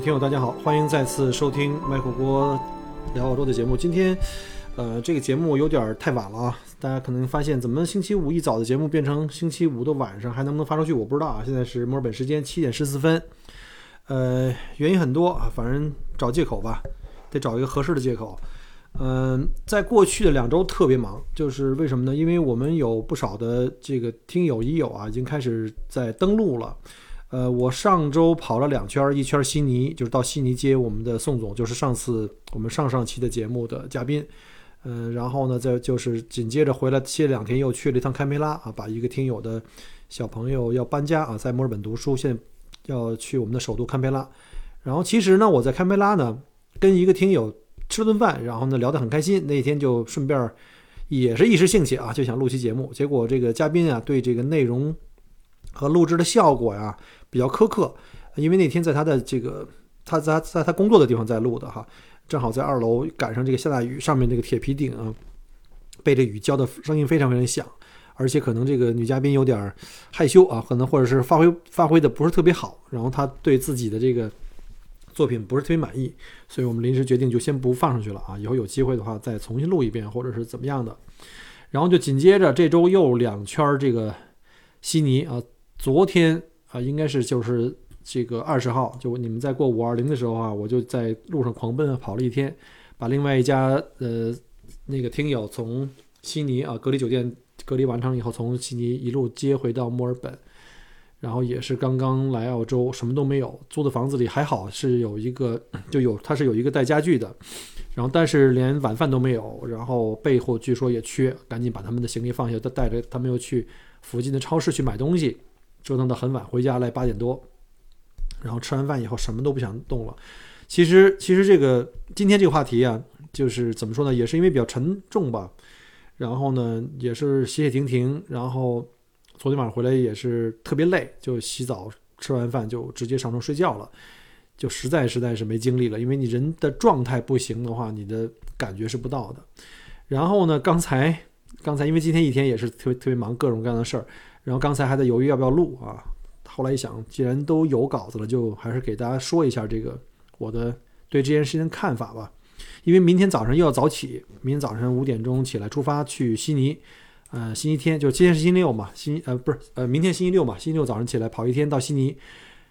听友，大家好，欢迎再次收听麦克锅聊澳洲的节目。今天，呃，这个节目有点太晚了啊，大家可能发现怎么星期五一早的节目变成星期五的晚上，还能不能发出去我不知道啊。现在是墨尔本时间七点十四分，呃，原因很多啊，反正找借口吧，得找一个合适的借口。嗯，在过去的两周特别忙，就是为什么呢？因为我们有不少的这个听友、益友啊，已经开始在登录了。呃，我上周跑了两圈，一圈悉尼，就是到悉尼接我们的宋总，就是上次我们上上期的节目的嘉宾。嗯，然后呢，再就是紧接着回来歇两天，又去了一趟堪培拉啊，把一个听友的小朋友要搬家啊，在墨尔本读书，现在要去我们的首都堪培拉。然后其实呢，我在堪培拉呢，跟一个听友吃了顿饭，然后呢聊得很开心。那天就顺便也是一时兴起啊，就想录期节目。结果这个嘉宾啊，对这个内容和录制的效果呀。比较苛刻，因为那天在他的这个他在在他工作的地方在录的哈，正好在二楼赶上这个下大雨，上面这个铁皮顶啊，被这雨浇的声音非常非常响，而且可能这个女嘉宾有点害羞啊，可能或者是发挥发挥的不是特别好，然后她对自己的这个作品不是特别满意，所以我们临时决定就先不放上去了啊，以后有机会的话再重新录一遍或者是怎么样的，然后就紧接着这周又两圈这个悉尼啊，昨天。啊，应该是就是这个二十号，就你们在过五二零的时候啊，我就在路上狂奔跑了一天，把另外一家呃那个听友从悉尼啊隔离酒店隔离完成以后，从悉尼一路接回到墨尔本，然后也是刚刚来澳洲，什么都没有，租的房子里还好是有一个就有它是有一个带家具的，然后但是连晚饭都没有，然后备货据说也缺，赶紧把他们的行李放下，都带着他们又去附近的超市去买东西。折腾到很晚，回家来八点多，然后吃完饭以后什么都不想动了。其实，其实这个今天这个话题啊，就是怎么说呢，也是因为比较沉重吧。然后呢，也是歇歇停停。然后昨天晚上回来也是特别累，就洗澡，吃完饭就直接上床睡觉了，就实在实在是没精力了。因为你人的状态不行的话，你的感觉是不到的。然后呢，刚才刚才因为今天一天也是特别特别忙，各种各样的事儿。然后刚才还在犹豫要不要录啊，后来一想，既然都有稿子了，就还是给大家说一下这个我的对这件事情的看法吧。因为明天早上又要早起，明天早上五点钟起来出发去悉尼，呃，星期天就今天是星期六嘛，星呃不是呃明天星期六嘛，星期六早上起来跑一天到悉尼，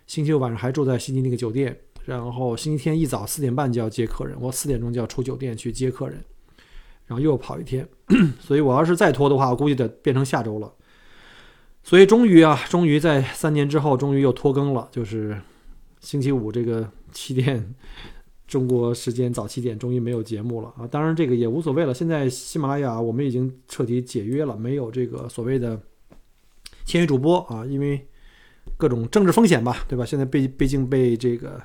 星期六晚上还住在悉尼那个酒店，然后星期天一早四点半就要接客人，我四点钟就要出酒店去接客人，然后又跑一天，所以我要是再拖的话，我估计得变成下周了。所以终于啊，终于在三年之后，终于又拖更了。就是星期五这个七点，中国时间早七点，终于没有节目了啊！当然这个也无所谓了。现在喜马拉雅我们已经彻底解约了，没有这个所谓的签约主播啊，因为各种政治风险吧，对吧？现在被毕竟被这个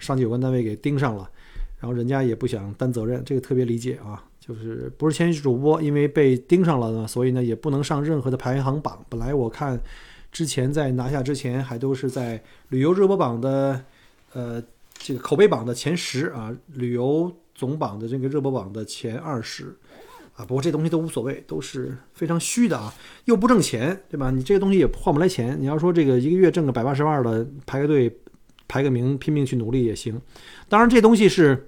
上级有关单位给盯上了，然后人家也不想担责任，这个特别理解啊。就是不是签约主播，因为被盯上了呢，所以呢也不能上任何的排行榜。本来我看之前在拿下之前还都是在旅游热播榜的呃这个口碑榜的前十啊，旅游总榜的这个热播榜的前二十啊。不过这东西都无所谓，都是非常虚的啊，又不挣钱，对吧？你这个东西也换不来钱。你要说这个一个月挣个百八十万的，排个队排个名，拼命去努力也行。当然这东西是。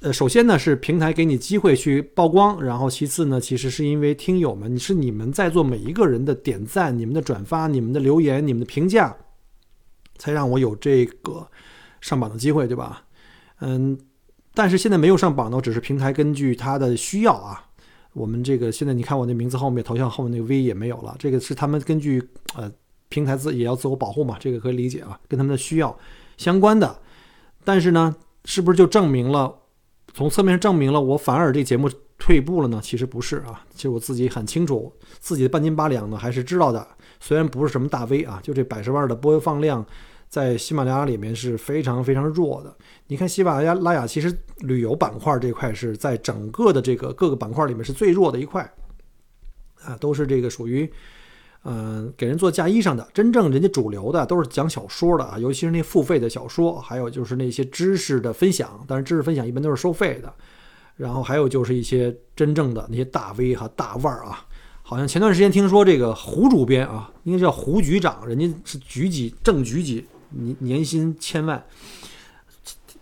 呃，首先呢是平台给你机会去曝光，然后其次呢，其实是因为听友们，你是你们在做每一个人的点赞、你们的转发、你们的留言、你们的评价，才让我有这个上榜的机会，对吧？嗯，但是现在没有上榜呢，只是平台根据他的需要啊，我们这个现在你看我那名字后面头像后面那个 V 也没有了，这个是他们根据呃平台自也要自我保护嘛，这个可以理解啊，跟他们的需要相关的。但是呢，是不是就证明了？从侧面证明了我反而这节目退步了呢？其实不是啊，其实我自己很清楚，自己的半斤八两呢还是知道的。虽然不是什么大 V 啊，就这百十万的播放量，在喜马拉雅里面是非常非常弱的。你看喜马拉雅其实旅游板块这块是在整个的这个各个板块里面是最弱的一块，啊，都是这个属于，嗯，给人做嫁衣裳的。真正人家主流的都是讲小说的啊，尤其是那付费的小说，还有就是那些知识的分享。但是知识分享一般都是收费的。然后还有就是一些真正的那些大 V 和大腕儿啊。好像前段时间听说这个胡主编啊，应该叫胡局长，人家是局级正局级，年年薪千万。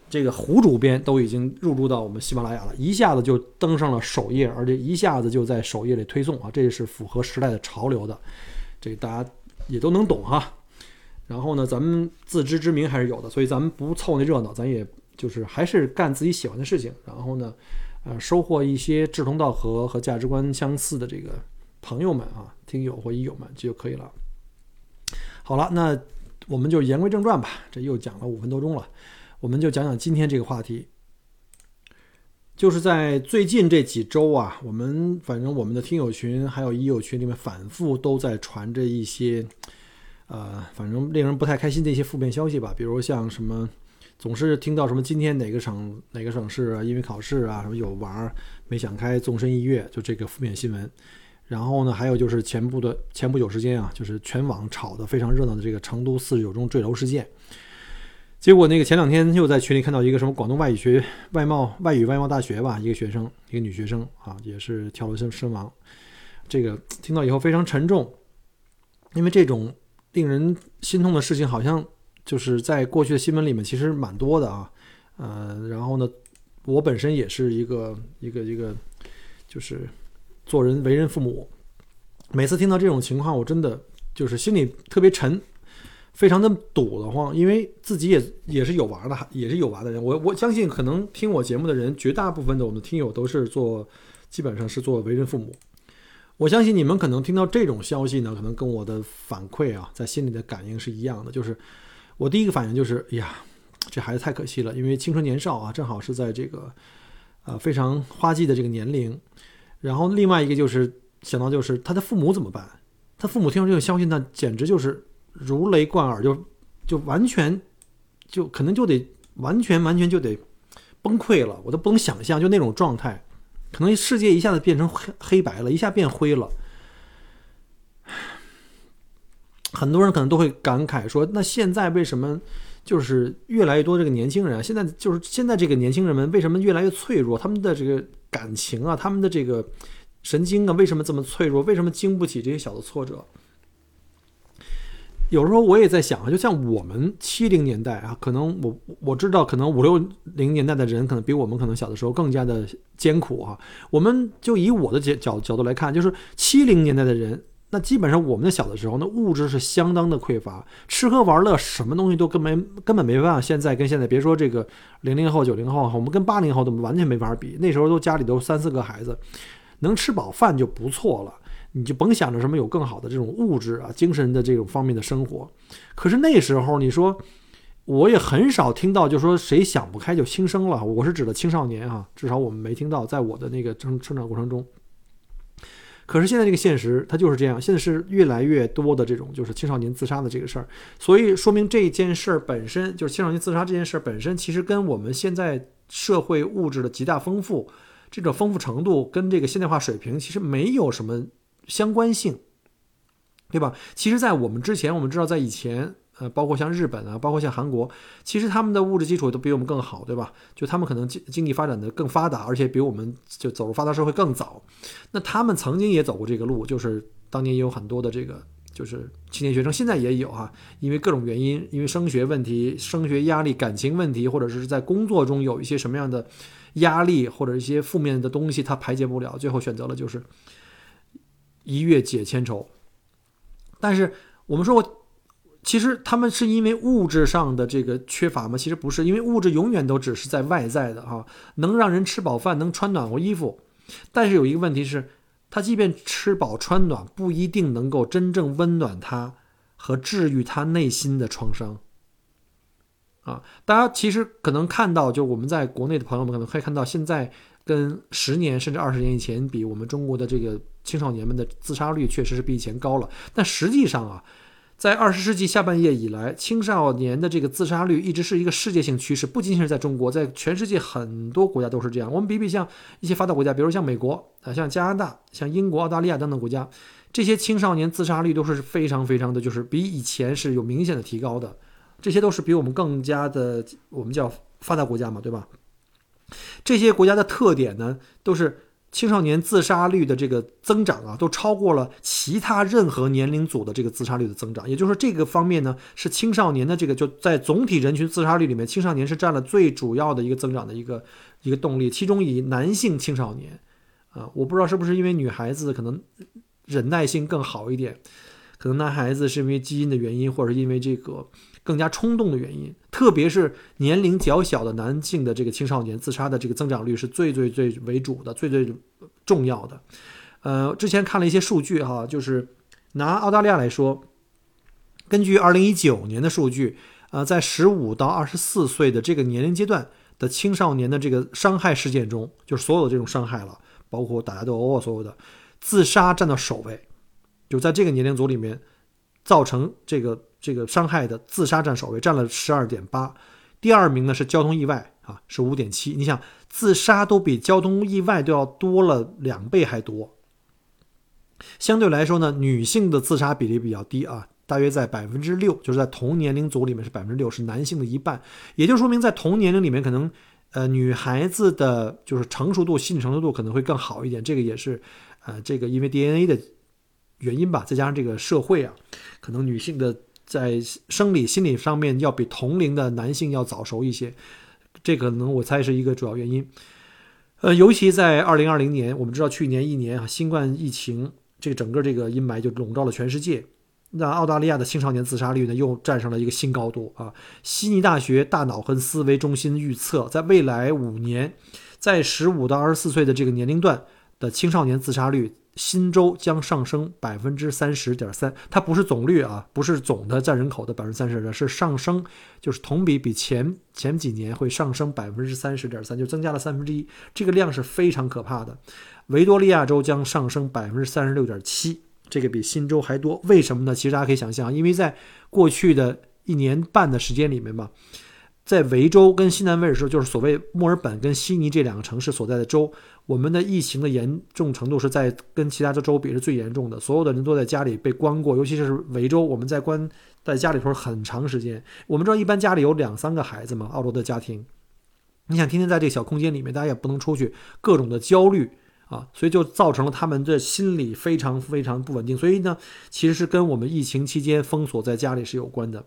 这个胡主编都已经入驻到我们喜马拉雅了，一下子就登上了首页，而且一下子就在首页里推送啊，这是符合时代的潮流的，这大家也都能懂哈。然后呢，咱们自知之明还是有的，所以咱们不凑那热闹，咱也就是还是干自己喜欢的事情，然后呢，呃，收获一些志同道合和价值观相似的这个。朋友们啊，听友或益友们就可以了。好了，那我们就言归正传吧。这又讲了五分多钟了，我们就讲讲今天这个话题。就是在最近这几周啊，我们反正我们的听友群还有医友群里面反复都在传着一些，呃，反正令人不太开心的一些负面消息吧。比如像什么，总是听到什么今天哪个省哪个省市啊，因为考试啊什么有娃没想开，纵身一跃，就这个负面新闻。然后呢，还有就是前不的前不久时间啊，就是全网炒得非常热闹的这个成都四十九中坠楼事件。结果那个前两天又在群里看到一个什么广东外语学外贸外语外贸大学吧，一个学生一个女学生啊，也是跳楼身身亡。这个听到以后非常沉重，因为这种令人心痛的事情，好像就是在过去的新闻里面其实蛮多的啊。呃，然后呢，我本身也是一个一个一个就是。做人为人父母，每次听到这种情况，我真的就是心里特别沉，非常的堵得慌，因为自己也也是有娃的，也是有娃的人。我我相信，可能听我节目的人，绝大部分的我们听友都是做，基本上是做为人父母。我相信你们可能听到这种消息呢，可能跟我的反馈啊，在心里的感应是一样的，就是我第一个反应就是，哎呀，这孩子太可惜了，因为青春年少啊，正好是在这个呃非常花季的这个年龄。然后另外一个就是想到就是他的父母怎么办？他父母听到这个消息，那简直就是如雷贯耳，就就完全就可能就得完全完全就得崩溃了。我都不能想象，就那种状态，可能世界一下子变成黑黑白了，一下变灰了。很多人可能都会感慨说：“那现在为什么就是越来越多这个年轻人？现在就是现在这个年轻人们为什么越来越脆弱？他们的这个。”感情啊，他们的这个神经啊，为什么这么脆弱？为什么经不起这些小的挫折？有时候我也在想啊，就像我们七零年代啊，可能我我知道，可能五六零年代的人可能比我们可能小的时候更加的艰苦啊。我们就以我的角角角度来看，就是七零年代的人。那基本上我们的小的时候，那物质是相当的匮乏，吃喝玩乐什么东西都根本根本没办法。现在跟现在，别说这个零零后、九零后，我们跟八零后都完全没法比。那时候都家里都三四个孩子，能吃饱饭就不错了，你就甭想着什么有更好的这种物质啊、精神的这种方面的生活。可是那时候，你说我也很少听到，就说谁想不开就轻生了。我是指的青少年啊，至少我们没听到，在我的那个成成长过程中。可是现在这个现实，它就是这样。现在是越来越多的这种就是青少年自杀的这个事儿，所以说明这件事儿本身就是青少年自杀这件事儿本身，其实跟我们现在社会物质的极大丰富，这种丰富程度跟这个现代化水平其实没有什么相关性，对吧？其实，在我们之前，我们知道在以前。呃，包括像日本啊，包括像韩国，其实他们的物质基础都比我们更好，对吧？就他们可能经经济发展的更发达，而且比我们就走入发达社会更早。那他们曾经也走过这个路，就是当年也有很多的这个就是青年学生，现在也有哈，因为各种原因，因为升学问题、升学压力、感情问题，或者是在工作中有一些什么样的压力或者一些负面的东西，他排解不了，最后选择了就是一月解千愁。但是我们说。其实他们是因为物质上的这个缺乏吗？其实不是，因为物质永远都只是在外在的哈，能让人吃饱饭，能穿暖和衣服。但是有一个问题是，他即便吃饱穿暖，不一定能够真正温暖他和治愈他内心的创伤。啊，大家其实可能看到，就我们在国内的朋友们可能可以看到，现在跟十年甚至二十年以前比，我们中国的这个青少年们的自杀率确实是比以前高了。但实际上啊。在二十世纪下半叶以来，青少年的这个自杀率一直是一个世界性趋势，不仅仅是在中国，在全世界很多国家都是这样。我们比比像一些发达国家，比如像美国啊，像加拿大、像英国、澳大利亚等等国家，这些青少年自杀率都是非常非常的就是比以前是有明显的提高的。这些都是比我们更加的，我们叫发达国家嘛，对吧？这些国家的特点呢，都是。青少年自杀率的这个增长啊，都超过了其他任何年龄组的这个自杀率的增长。也就是说，这个方面呢，是青少年的这个就在总体人群自杀率里面，青少年是占了最主要的一个增长的一个一个动力。其中以男性青少年，啊，我不知道是不是因为女孩子可能忍耐性更好一点，可能男孩子是因为基因的原因，或者是因为这个。更加冲动的原因，特别是年龄较小的男性的这个青少年自杀的这个增长率是最最最为主的，最最重要的。呃，之前看了一些数据哈，就是拿澳大利亚来说，根据二零一九年的数据，呃，在十五到二十四岁的这个年龄阶段的青少年的这个伤害事件中，就是所有的这种伤害了，包括打架斗殴啊，所有的自杀占到首位，就在这个年龄组里面造成这个。这个伤害的自杀占首位，占了十二点八，第二名呢是交通意外啊，是五点七。你想，自杀都比交通意外都要多了两倍还多。相对来说呢，女性的自杀比例比较低啊，大约在百分之六，就是在同年龄组里面是百分之六，是男性的一半。也就说明在同年龄里面，可能呃女孩子的就是成熟度、心理成熟度可能会更好一点。这个也是呃这个因为 DNA 的原因吧，再加上这个社会啊，可能女性的。在生理、心理上面要比同龄的男性要早熟一些，这可能我猜是一个主要原因。呃，尤其在二零二零年，我们知道去年一年啊，新冠疫情这整个这个阴霾就笼罩了全世界，那澳大利亚的青少年自杀率呢又站上了一个新高度啊。悉尼大学大脑和思维中心预测，在未来五年，在十五到二十四岁的这个年龄段的青少年自杀率。新州将上升百分之三十点三，它不是总率啊，不是总的占人口的百分之三十的，是上升，就是同比比前前几年会上升百分之三十点三，就增加了三分之一，这个量是非常可怕的。维多利亚州将上升百分之三十六点七，这个比新州还多，为什么呢？其实大家可以想象，因为在过去的一年半的时间里面嘛。在维州跟西南威尔士，就是所谓墨尔本跟悉尼这两个城市所在的州，我们的疫情的严重程度是在跟其他的州比是最严重的。所有的人都在家里被关过，尤其是维州，我们在关在家里头很长时间。我们知道，一般家里有两三个孩子嘛，澳洲的家庭，你想天天在这个小空间里面，大家也不能出去，各种的焦虑啊，所以就造成了他们的心理非常非常不稳定。所以呢，其实是跟我们疫情期间封锁在家里是有关的。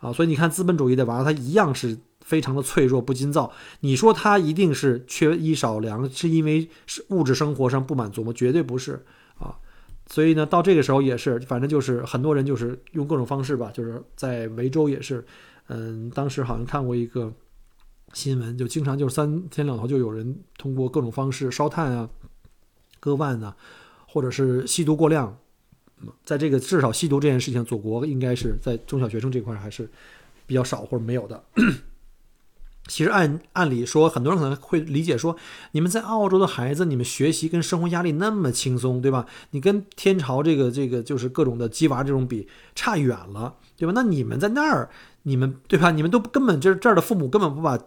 啊，所以你看，资本主义的娃，他一样是非常的脆弱不禁造。你说他一定是缺衣少粮，是因为是物质生活上不满足吗？绝对不是啊。所以呢，到这个时候也是，反正就是很多人就是用各种方式吧，就是在维州也是，嗯，当时好像看过一个新闻，就经常就是三天两头就有人通过各种方式烧炭啊、割腕啊，或者是吸毒过量。在这个至少吸毒这件事情，祖国应该是在中小学生这块还是比较少或者没有的。其实按按理说，很多人可能会理解说，你们在澳洲的孩子，你们学习跟生活压力那么轻松，对吧？你跟天朝这个这个就是各种的鸡娃这种比差远了，对吧？那你们在那儿，你们对吧？你们都根本就是这儿的父母根本不把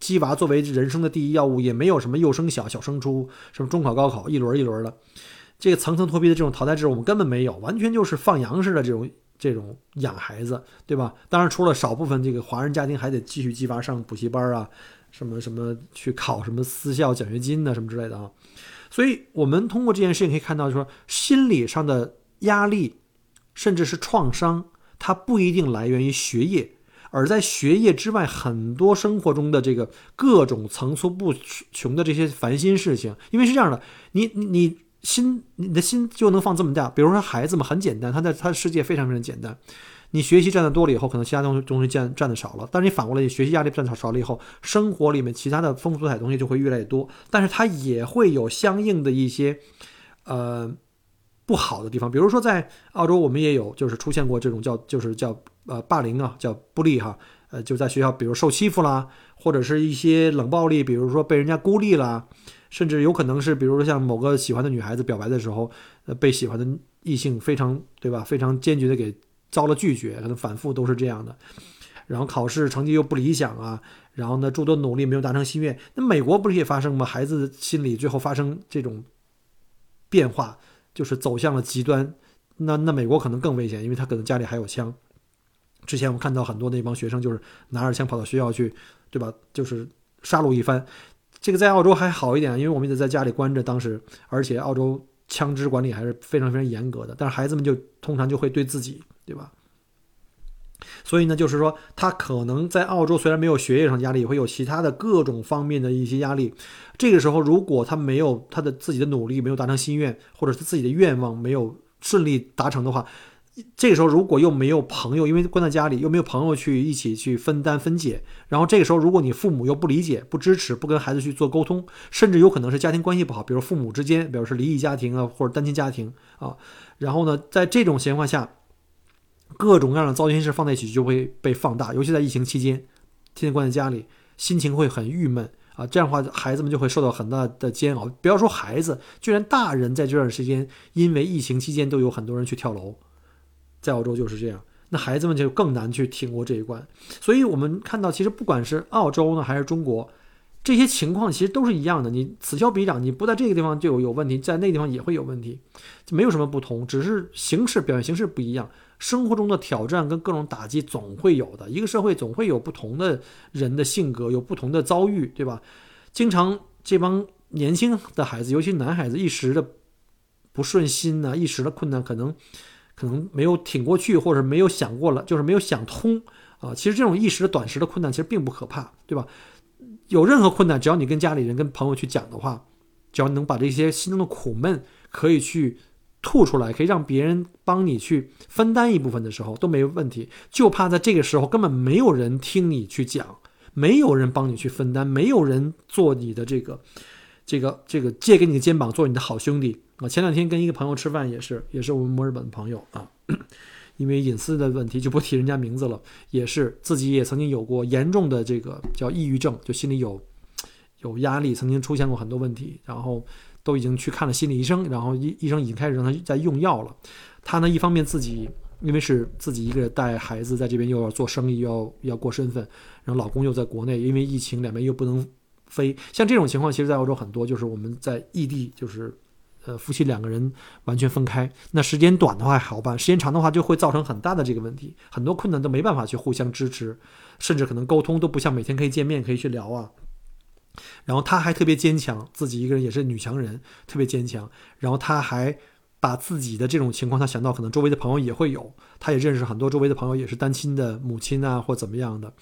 鸡娃作为人生的第一要务，也没有什么幼升小、小升初，什么中考、高考一轮一轮的。这个层层脱皮的这种淘汰制，我们根本没有，完全就是放羊似的这种这种养孩子，对吧？当然，除了少部分这个华人家庭还得继续鸡娃上补习班啊，什么什么去考什么私校奖学金呐，什么之类的啊。所以，我们通过这件事情可以看到，就说心理上的压力，甚至是创伤，它不一定来源于学业，而在学业之外，很多生活中的这个各种层出不穷的这些烦心事情。因为是这样的，你你。心，你的心就能放这么大。比如说孩子们很简单，他在他的世界非常非常简单。你学习占的多了以后，可能其他东西东西占占的少了。但是你反过来，你学习压力占少少了以后，生活里面其他的丰富多彩东西就会越来越多。但是它也会有相应的一些，呃，不好的地方。比如说在澳洲，我们也有就是出现过这种叫就是叫呃霸凌啊，叫不利哈，呃就在学校，比如受欺负啦，或者是一些冷暴力，比如说被人家孤立啦。甚至有可能是，比如说像某个喜欢的女孩子表白的时候，呃，被喜欢的异性非常对吧，非常坚决的给遭了拒绝，可能反复都是这样的。然后考试成绩又不理想啊，然后呢诸多努力没有达成心愿。那美国不是也发生吗？孩子心里最后发生这种变化，就是走向了极端。那那美国可能更危险，因为他可能家里还有枪。之前我们看到很多那帮学生就是拿着枪跑到学校去，对吧？就是杀戮一番。这个在澳洲还好一点，因为我们得在家里关着，当时而且澳洲枪支管理还是非常非常严格的。但是孩子们就通常就会对自己，对吧？所以呢，就是说他可能在澳洲虽然没有学业上压力，也会有其他的各种方面的一些压力。这个时候，如果他没有他的自己的努力没有达成心愿，或者是自己的愿望没有顺利达成的话，这个时候如果又没有朋友，因为关在家里又没有朋友去一起去分担分解，然后这个时候如果你父母又不理解、不支持、不跟孩子去做沟通，甚至有可能是家庭关系不好，比如父母之间，比如是离异家庭啊，或者单亲家庭啊，然后呢，在这种情况下，各种各样的糟心事放在一起就会被放大，尤其在疫情期间，天天关在家里，心情会很郁闷啊，这样的话孩子们就会受到很大的煎熬。不要说孩子，就连大人在这段时间，因为疫情期间都有很多人去跳楼。在澳洲就是这样，那孩子们就更难去挺过这一关。所以，我们看到，其实不管是澳洲呢，还是中国，这些情况其实都是一样的。你此消彼长，你不在这个地方就有有问题，在那地方也会有问题，就没有什么不同，只是形式表现形式不一样。生活中的挑战跟各种打击总会有的，一个社会总会有不同的人的性格，有不同的遭遇，对吧？经常这帮年轻的孩子，尤其男孩子，一时的不顺心呢，一时的困难，可能。可能没有挺过去，或者没有想过了，就是没有想通啊。其实这种一时的、短时的困难，其实并不可怕，对吧？有任何困难，只要你跟家里人、跟朋友去讲的话，只要能把这些心中的苦闷可以去吐出来，可以让别人帮你去分担一部分的时候，都没问题。就怕在这个时候根本没有人听你去讲，没有人帮你去分担，没有人做你的这个、这个、这个借给你的肩膀，做你的好兄弟。啊，前两天跟一个朋友吃饭，也是也是我们墨尔本的朋友啊，因为隐私的问题就不提人家名字了，也是自己也曾经有过严重的这个叫抑郁症，就心里有有压力，曾经出现过很多问题，然后都已经去看了心理医生，然后医医生已经开始让他在用药了。他呢，一方面自己因为是自己一个人带孩子在这边，又要做生意，又要要过身份，然后老公又在国内，因为疫情两边又不能飞，像这种情况，其实在澳洲很多，就是我们在异地就是。呃，夫妻两个人完全分开，那时间短的话还好办，时间长的话就会造成很大的这个问题，很多困难都没办法去互相支持，甚至可能沟通都不像每天可以见面可以去聊啊。然后他还特别坚强，自己一个人也是女强人，特别坚强。然后他还把自己的这种情况，他想到可能周围的朋友也会有，他也认识很多周围的朋友也是单亲的母亲啊，或怎么样的，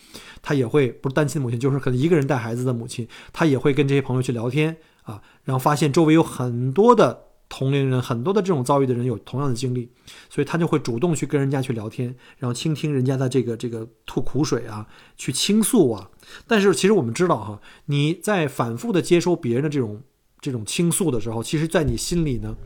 他也会不是单亲母亲，就是可能一个人带孩子的母亲，他也会跟这些朋友去聊天。啊，然后发现周围有很多的同龄人，很多的这种遭遇的人有同样的经历，所以他就会主动去跟人家去聊天，然后倾听人家的这个这个吐苦水啊，去倾诉啊。但是其实我们知道哈，你在反复的接收别人的这种这种倾诉的时候，其实在你心里呢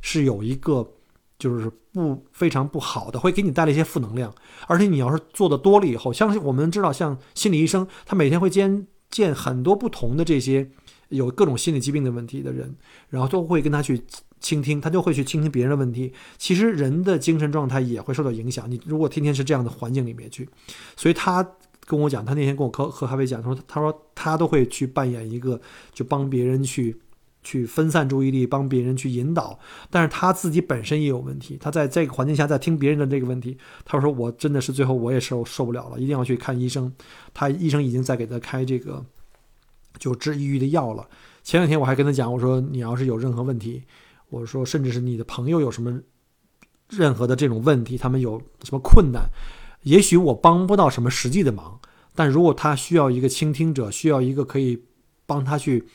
是有一个就是不非常不好的，会给你带来一些负能量。而且你要是做的多了以后，相信我们知道，像心理医生，他每天会见见很多不同的这些。有各种心理疾病的问题的人，然后都会跟他去倾听，他就会去倾听别人的问题。其实人的精神状态也会受到影响。你如果天天是这样的环境里面去，所以他跟我讲，他那天跟我喝喝咖啡讲，他说他说他都会去扮演一个，就帮别人去去分散注意力，帮别人去引导。但是他自己本身也有问题，他在这个环境下在听别人的这个问题，他说我真的是最后我也受受不了了，一定要去看医生。他医生已经在给他开这个。就治抑郁的药了。前两天我还跟他讲，我说你要是有任何问题，我说甚至是你的朋友有什么任何的这种问题，他们有什么困难，也许我帮不到什么实际的忙，但如果他需要一个倾听者，需要一个可以帮他去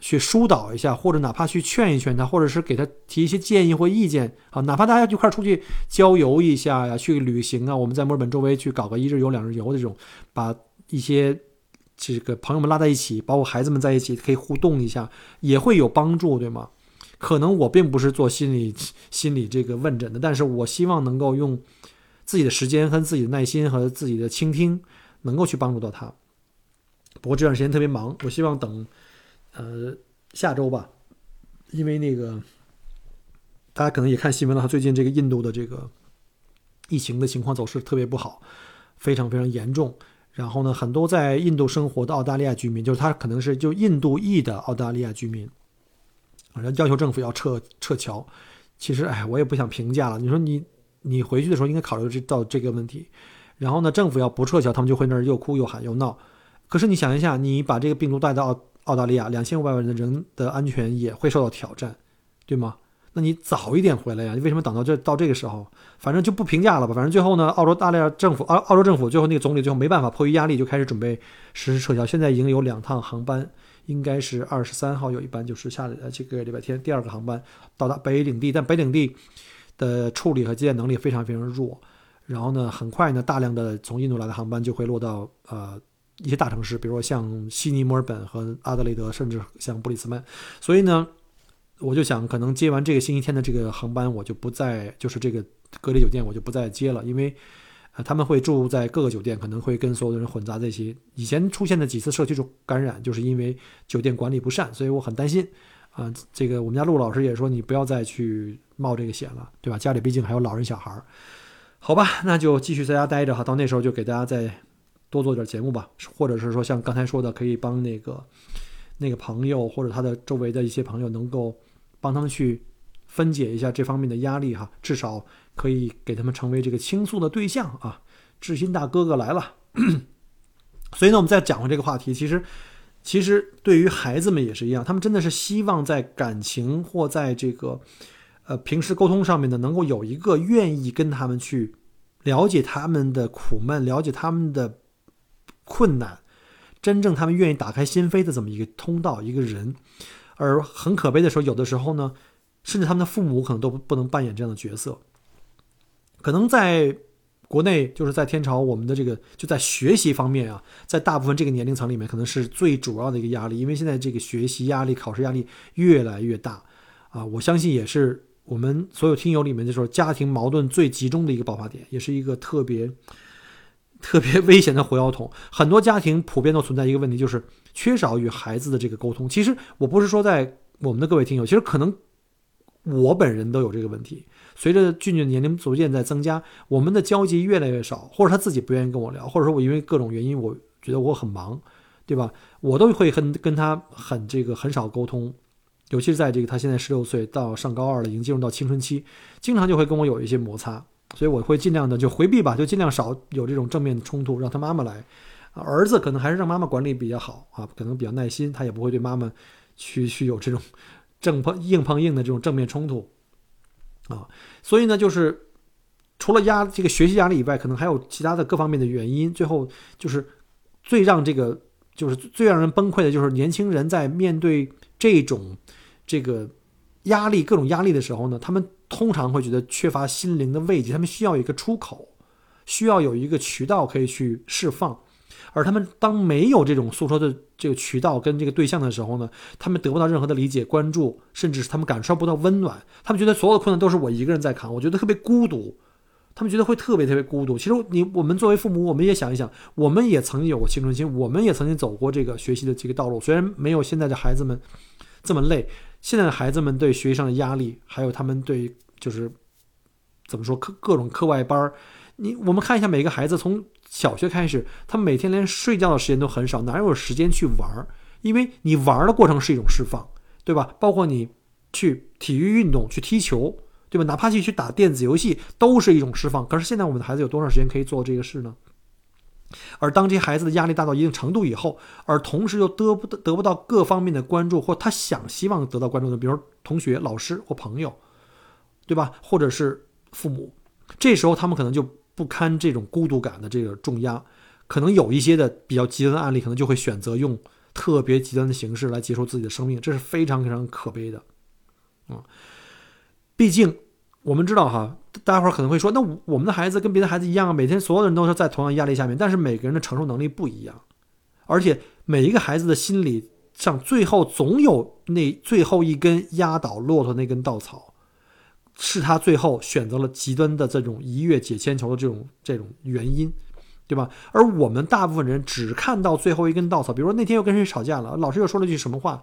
去疏导一下，或者哪怕去劝一劝他，或者是给他提一些建议或意见啊，哪怕大家一块出去郊游一下呀，去旅行啊，我们在墨尔本周围去搞个一日游、两日游的这种，把一些。这个朋友们拉在一起，包括孩子们在一起，可以互动一下，也会有帮助，对吗？可能我并不是做心理心理这个问诊的，但是我希望能够用自己的时间和自己的耐心和自己的倾听，能够去帮助到他。不过这段时间特别忙，我希望等呃下周吧，因为那个大家可能也看新闻了，最近这个印度的这个疫情的情况走势特别不好，非常非常严重。然后呢，很多在印度生活的澳大利亚居民，就是他可能是就印度裔的澳大利亚居民，反正要求政府要撤撤侨。其实，哎，我也不想评价了。你说你你回去的时候应该考虑这到这个问题。然后呢，政府要不撤侨，他们就会那儿又哭又喊又闹。可是你想一下，你把这个病毒带到澳澳大利亚，两千五百万人的人的安全也会受到挑战，对吗？那你早一点回来呀！你为什么等到这到这个时候？反正就不评价了吧。反正最后呢，澳洲大利亚政府，澳澳洲政府最后那个总理最后没办法，迫于压力就开始准备实施撤销。现在已经有两趟航班，应该是二十三号有一班，就是下呃这个礼拜天第二个航班到达北领地，但北领地的处理和接待能力非常非常弱。然后呢，很快呢，大量的从印度来的航班就会落到呃一些大城市，比如说像悉尼、墨尔本和阿德雷德，甚至像布里斯曼。所以呢。我就想，可能接完这个星期天的这个航班，我就不再就是这个隔离酒店，我就不再接了，因为，呃，他们会住在各个酒店，可能会跟所有的人混杂在一起。以前出现的几次社区中感染，就是因为酒店管理不善，所以我很担心。啊，这个我们家陆老师也说，你不要再去冒这个险了，对吧？家里毕竟还有老人小孩儿，好吧，那就继续在家待着哈，到那时候就给大家再多做点节目吧，或者是说像刚才说的，可以帮那个那个朋友或者他的周围的一些朋友能够。帮他们去分解一下这方面的压力哈，至少可以给他们成为这个倾诉的对象啊。知心大哥哥来了，所以呢，我们再讲回这个话题，其实，其实对于孩子们也是一样，他们真的是希望在感情或在这个呃平时沟通上面呢，能够有一个愿意跟他们去了解他们的苦闷，了解他们的困难，真正他们愿意打开心扉的这么一个通道，一个人。而很可悲的时候，有的时候呢，甚至他们的父母可能都不能扮演这样的角色。可能在国内，就是在天朝，我们的这个就在学习方面啊，在大部分这个年龄层里面，可能是最主要的一个压力，因为现在这个学习压力、考试压力越来越大啊。我相信也是我们所有听友里面，的时候家庭矛盾最集中的一个爆发点，也是一个特别。特别危险的火药桶，很多家庭普遍都存在一个问题，就是缺少与孩子的这个沟通。其实我不是说在我们的各位听友，其实可能我本人都有这个问题。随着俊俊年龄逐渐在增加，我们的交集越来越少，或者他自己不愿意跟我聊，或者说我因为各种原因，我觉得我很忙，对吧？我都会很跟他很这个很少沟通，尤其是在这个他现在十六岁到上高二了，已经进入到青春期，经常就会跟我有一些摩擦。所以我会尽量的就回避吧，就尽量少有这种正面的冲突，让他妈妈来。儿子可能还是让妈妈管理比较好啊，可能比较耐心，他也不会对妈妈去去有这种 正碰硬碰硬的这种正面冲突啊。所以呢，就是除了压这个学习压力以外，可能还有其他的各方面的原因。最后就是最让这个就是最让人崩溃的就是年轻人在面对这种这个压力各种压力的时候呢，他们。通常会觉得缺乏心灵的慰藉，他们需要一个出口，需要有一个渠道可以去释放。而他们当没有这种诉说的这个渠道跟这个对象的时候呢，他们得不到任何的理解、关注，甚至是他们感受不到温暖。他们觉得所有的困难都是我一个人在扛，我觉得特别孤独。他们觉得会特别特别孤独。其实你我们作为父母，我们也想一想，我们也曾经有过青春期，我们也曾经走过这个学习的这个道路。虽然没有现在的孩子们这么累。现在的孩子们对学习上的压力，还有他们对就是怎么说课各种课外班儿，你我们看一下每个孩子从小学开始，他每天连睡觉的时间都很少，哪有时间去玩儿？因为你玩的过程是一种释放，对吧？包括你去体育运动、去踢球，对吧？哪怕去去打电子游戏，都是一种释放。可是现在我们的孩子有多少时间可以做这个事呢？而当这些孩子的压力大到一定程度以后，而同时又得不得得不到各方面的关注，或他想希望得到关注的，比如同学、老师或朋友，对吧？或者是父母，这时候他们可能就不堪这种孤独感的这个重压，可能有一些的比较极端的案例，可能就会选择用特别极端的形式来结束自己的生命，这是非常非常可悲的，啊，毕竟。我们知道哈，大家伙可能会说，那我们的孩子跟别的孩子一样，每天所有人都是在同样压力下面，但是每个人的承受能力不一样，而且每一个孩子的心理上，最后总有那最后一根压倒骆驼那根稻草，是他最后选择了极端的这种一跃解千愁的这种这种原因。对吧？而我们大部分人只看到最后一根稻草，比如说那天又跟谁吵架了，老师又说了句什么话，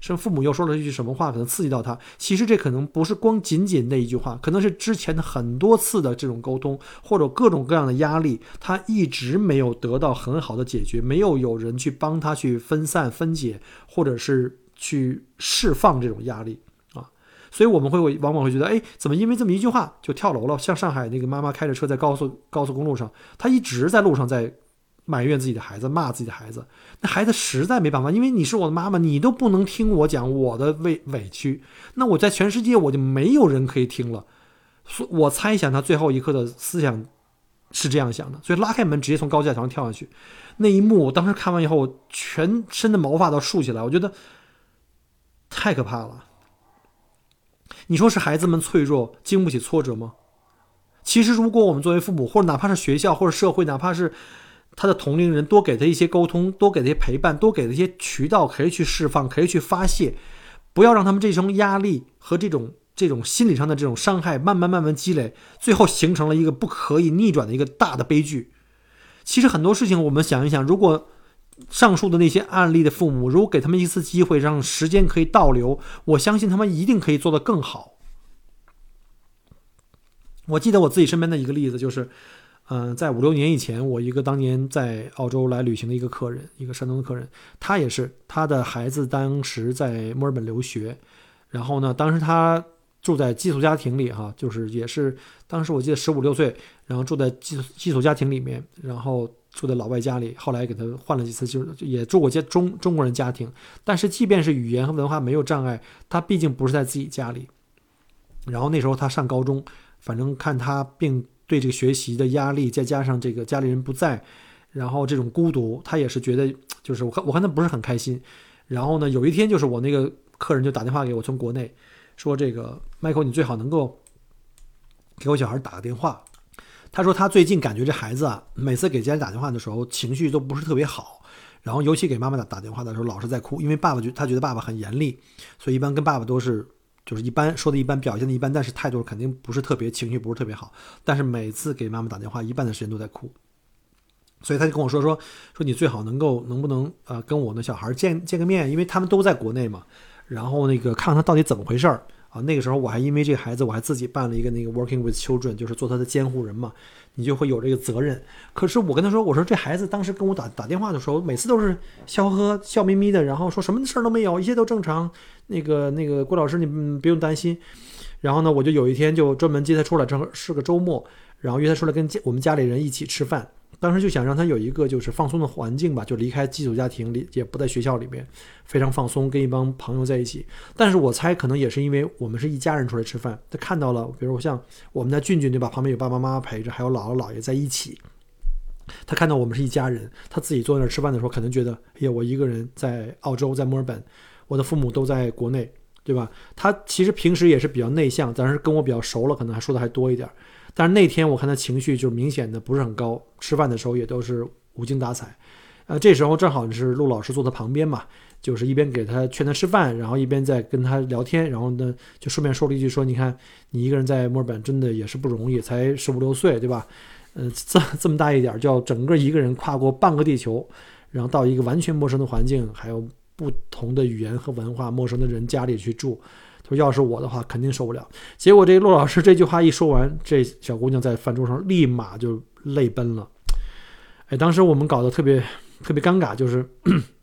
是父母又说了一句什么话，可能刺激到他。其实这可能不是光仅仅那一句话，可能是之前的很多次的这种沟通，或者各种各样的压力，他一直没有得到很好的解决，没有有人去帮他去分散分解，或者是去释放这种压力。所以我们会往往会觉得，哎，怎么因为这么一句话就跳楼了？像上海那个妈妈开着车在高速高速公路上，她一直在路上在埋怨自己的孩子，骂自己的孩子。那孩子实在没办法，因为你是我的妈妈，你都不能听我讲我的委委屈，那我在全世界我就没有人可以听了。所我猜想他最后一刻的思想是这样想的，所以拉开门直接从高架桥上跳下去。那一幕，我当时看完以后，全身的毛发都竖起来，我觉得太可怕了。你说是孩子们脆弱，经不起挫折吗？其实，如果我们作为父母，或者哪怕是学校或者社会，哪怕是他的同龄人，多给他一些沟通，多给他一些陪伴，多给他一些渠道，可以去释放，可以去发泄，不要让他们这种压力和这种这种心理上的这种伤害慢慢慢慢积累，最后形成了一个不可以逆转的一个大的悲剧。其实很多事情，我们想一想，如果。上述的那些案例的父母，如果给他们一次机会，让时间可以倒流，我相信他们一定可以做得更好。我记得我自己身边的一个例子，就是，嗯，在五六年以前，我一个当年在澳洲来旅行的一个客人，一个山东的客人，他也是他的孩子当时在墨尔本留学，然后呢，当时他住在寄宿家庭里，哈，就是也是当时我记得十五六岁，然后住在寄寄宿家庭里面，然后。住在老外家里，后来给他换了几次，就是也住过家中中国人家庭，但是即便是语言和文化没有障碍，他毕竟不是在自己家里。然后那时候他上高中，反正看他并对这个学习的压力，再加上这个家里人不在，然后这种孤独，他也是觉得就是我看我看他不是很开心。然后呢，有一天就是我那个客人就打电话给我，从国内说这个 Michael，你最好能够给我小孩打个电话。他说他最近感觉这孩子啊，每次给家里打电话的时候，情绪都不是特别好，然后尤其给妈妈打打电话的时候，老是在哭，因为爸爸觉他觉得爸爸很严厉，所以一般跟爸爸都是就是一般说的一般，表现的一般，但是态度肯定不是特别，情绪不是特别好。但是每次给妈妈打电话，一半的时间都在哭，所以他就跟我说说说你最好能够能不能呃跟我的小孩见见个面，因为他们都在国内嘛，然后那个看看他到底怎么回事儿。啊，那个时候我还因为这个孩子，我还自己办了一个那个 working with children，就是做他的监护人嘛，你就会有这个责任。可是我跟他说，我说这孩子当时跟我打打电话的时候，每次都是笑呵呵、笑眯眯的，然后说什么事儿都没有，一切都正常。那个那个郭老师，你不用担心。然后呢，我就有一天就专门接他出来，正好是个周末，然后约他出来跟我们家里人一起吃饭。当时就想让他有一个就是放松的环境吧，就离开寄宿家庭里，也不在学校里面，非常放松，跟一帮朋友在一起。但是我猜可能也是因为我们是一家人出来吃饭，他看到了，比如像我们家俊俊对吧，旁边有爸爸妈妈陪着，还有姥姥姥爷在一起，他看到我们是一家人，他自己坐在那儿吃饭的时候，可能觉得，哎呀，我一个人在澳洲，在墨尔本，我的父母都在国内，对吧？他其实平时也是比较内向，但是跟我比较熟了，可能还说的还多一点。但是那天我看他情绪就明显的不是很高，吃饭的时候也都是无精打采，呃，这时候正好是陆老师坐他旁边嘛，就是一边给他劝他吃饭，然后一边在跟他聊天，然后呢就顺便说了一句说，你看你一个人在墨尔本真的也是不容易，才十五六岁，对吧？呃，这这么大一点就要整个一个人跨过半个地球，然后到一个完全陌生的环境，还有不同的语言和文化，陌生的人家里去住。说要是我的话，肯定受不了。结果这陆老师这句话一说完，这小姑娘在饭桌上立马就泪奔了。哎，当时我们搞得特别特别尴尬，就是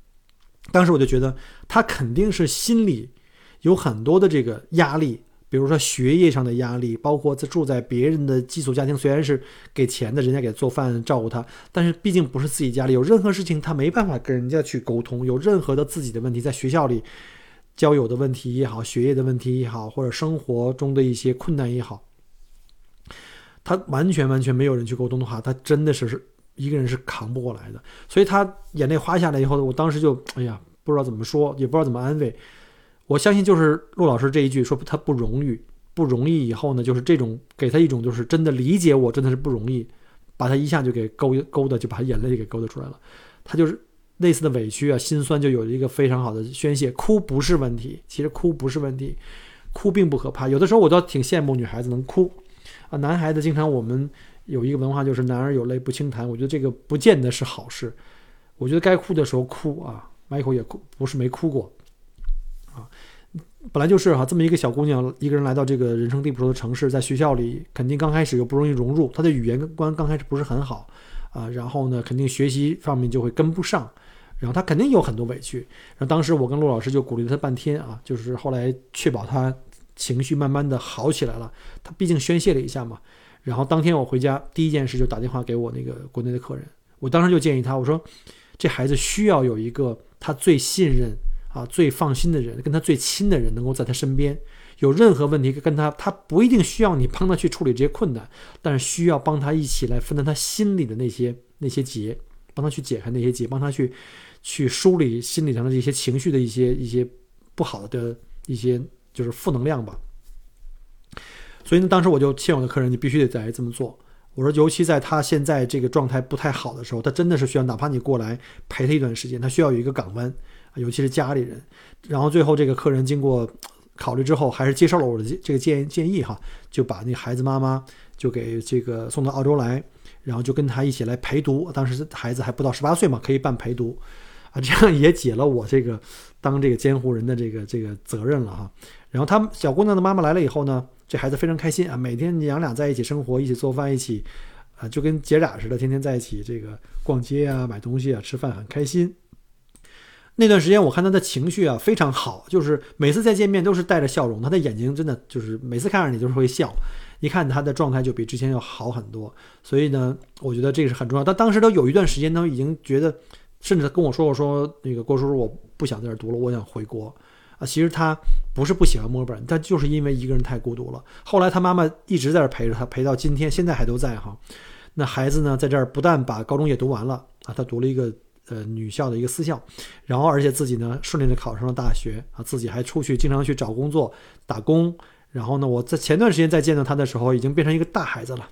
当时我就觉得她肯定是心里有很多的这个压力，比如说学业上的压力，包括在住在别人的寄宿家庭，虽然是给钱的，人家给做饭照顾她，但是毕竟不是自己家里，有任何事情她没办法跟人家去沟通，有任何的自己的问题，在学校里。交友的问题也好，学业的问题也好，或者生活中的一些困难也好，他完全完全没有人去沟通的话，他真的是是一个人是扛不过来的。所以他眼泪滑下来以后，我当时就哎呀，不知道怎么说，也不知道怎么安慰。我相信就是陆老师这一句说他不容易，不容易以后呢，就是这种给他一种就是真的理解我，真的是不容易，把他一下就给勾勾的，就把眼泪给勾的出来了。他就是。类似的委屈啊、心酸，就有一个非常好的宣泄。哭不是问题，其实哭不是问题，哭并不可怕。有的时候我倒挺羡慕女孩子能哭啊。男孩子经常我们有一个文化就是“男儿有泪不轻弹”，我觉得这个不见得是好事。我觉得该哭的时候哭啊，Michael 也哭，不是没哭过啊。本来就是哈，这么一个小姑娘，一个人来到这个人生地不熟的城市，在学校里肯定刚开始又不容易融入，她的语言观刚开始不是很好啊，然后呢，肯定学习方面就会跟不上，然后他肯定有很多委屈。然后当时我跟陆老师就鼓励了他半天啊，就是后来确保他情绪慢慢的好起来了，他毕竟宣泄了一下嘛。然后当天我回家第一件事就打电话给我那个国内的客人，我当时就建议他，我说这孩子需要有一个他最信任。啊，最放心的人，跟他最亲的人，能够在他身边，有任何问题跟他，他不一定需要你帮他去处理这些困难，但是需要帮他一起来分担他心里的那些那些结，帮他去解开那些结，帮他去去梳理心理上的这些情绪的一些一些不好的一些就是负能量吧。所以呢，当时我就劝我的客人，你必须得再这么做。我说，尤其在他现在这个状态不太好的时候，他真的是需要，哪怕你过来陪他一段时间，他需要有一个港湾。尤其是家里人，然后最后这个客人经过考虑之后，还是接受了我的这个建建议哈，就把那孩子妈妈就给这个送到澳洲来，然后就跟他一起来陪读。当时孩子还不到十八岁嘛，可以办陪读啊，这样也解了我这个当这个监护人的这个这个责任了哈。然后他小姑娘的妈妈来了以后呢，这孩子非常开心啊，每天娘俩在一起生活，一起做饭，一起啊，就跟姐俩似的，天天在一起这个逛街啊、买东西啊、吃饭，很开心。那段时间，我看他的情绪啊非常好，就是每次再见面都是带着笑容，他的眼睛真的就是每次看着你就是会笑，一看他的状态就比之前要好很多。所以呢，我觉得这个是很重要。他当时都有一段时间都已经觉得，甚至跟我说过说那个郭叔叔，我不想在这读了，我想回国啊。其实他不是不喜欢墨尔本，他就是因为一个人太孤独了。后来他妈妈一直在这陪着他，陪到今天，现在还都在哈。那孩子呢，在这儿不但把高中也读完了啊，他读了一个。呃，女校的一个私校，然后而且自己呢顺利的考上了大学啊，自己还出去经常去找工作打工。然后呢，我在前段时间再见到他的时候，已经变成一个大孩子了，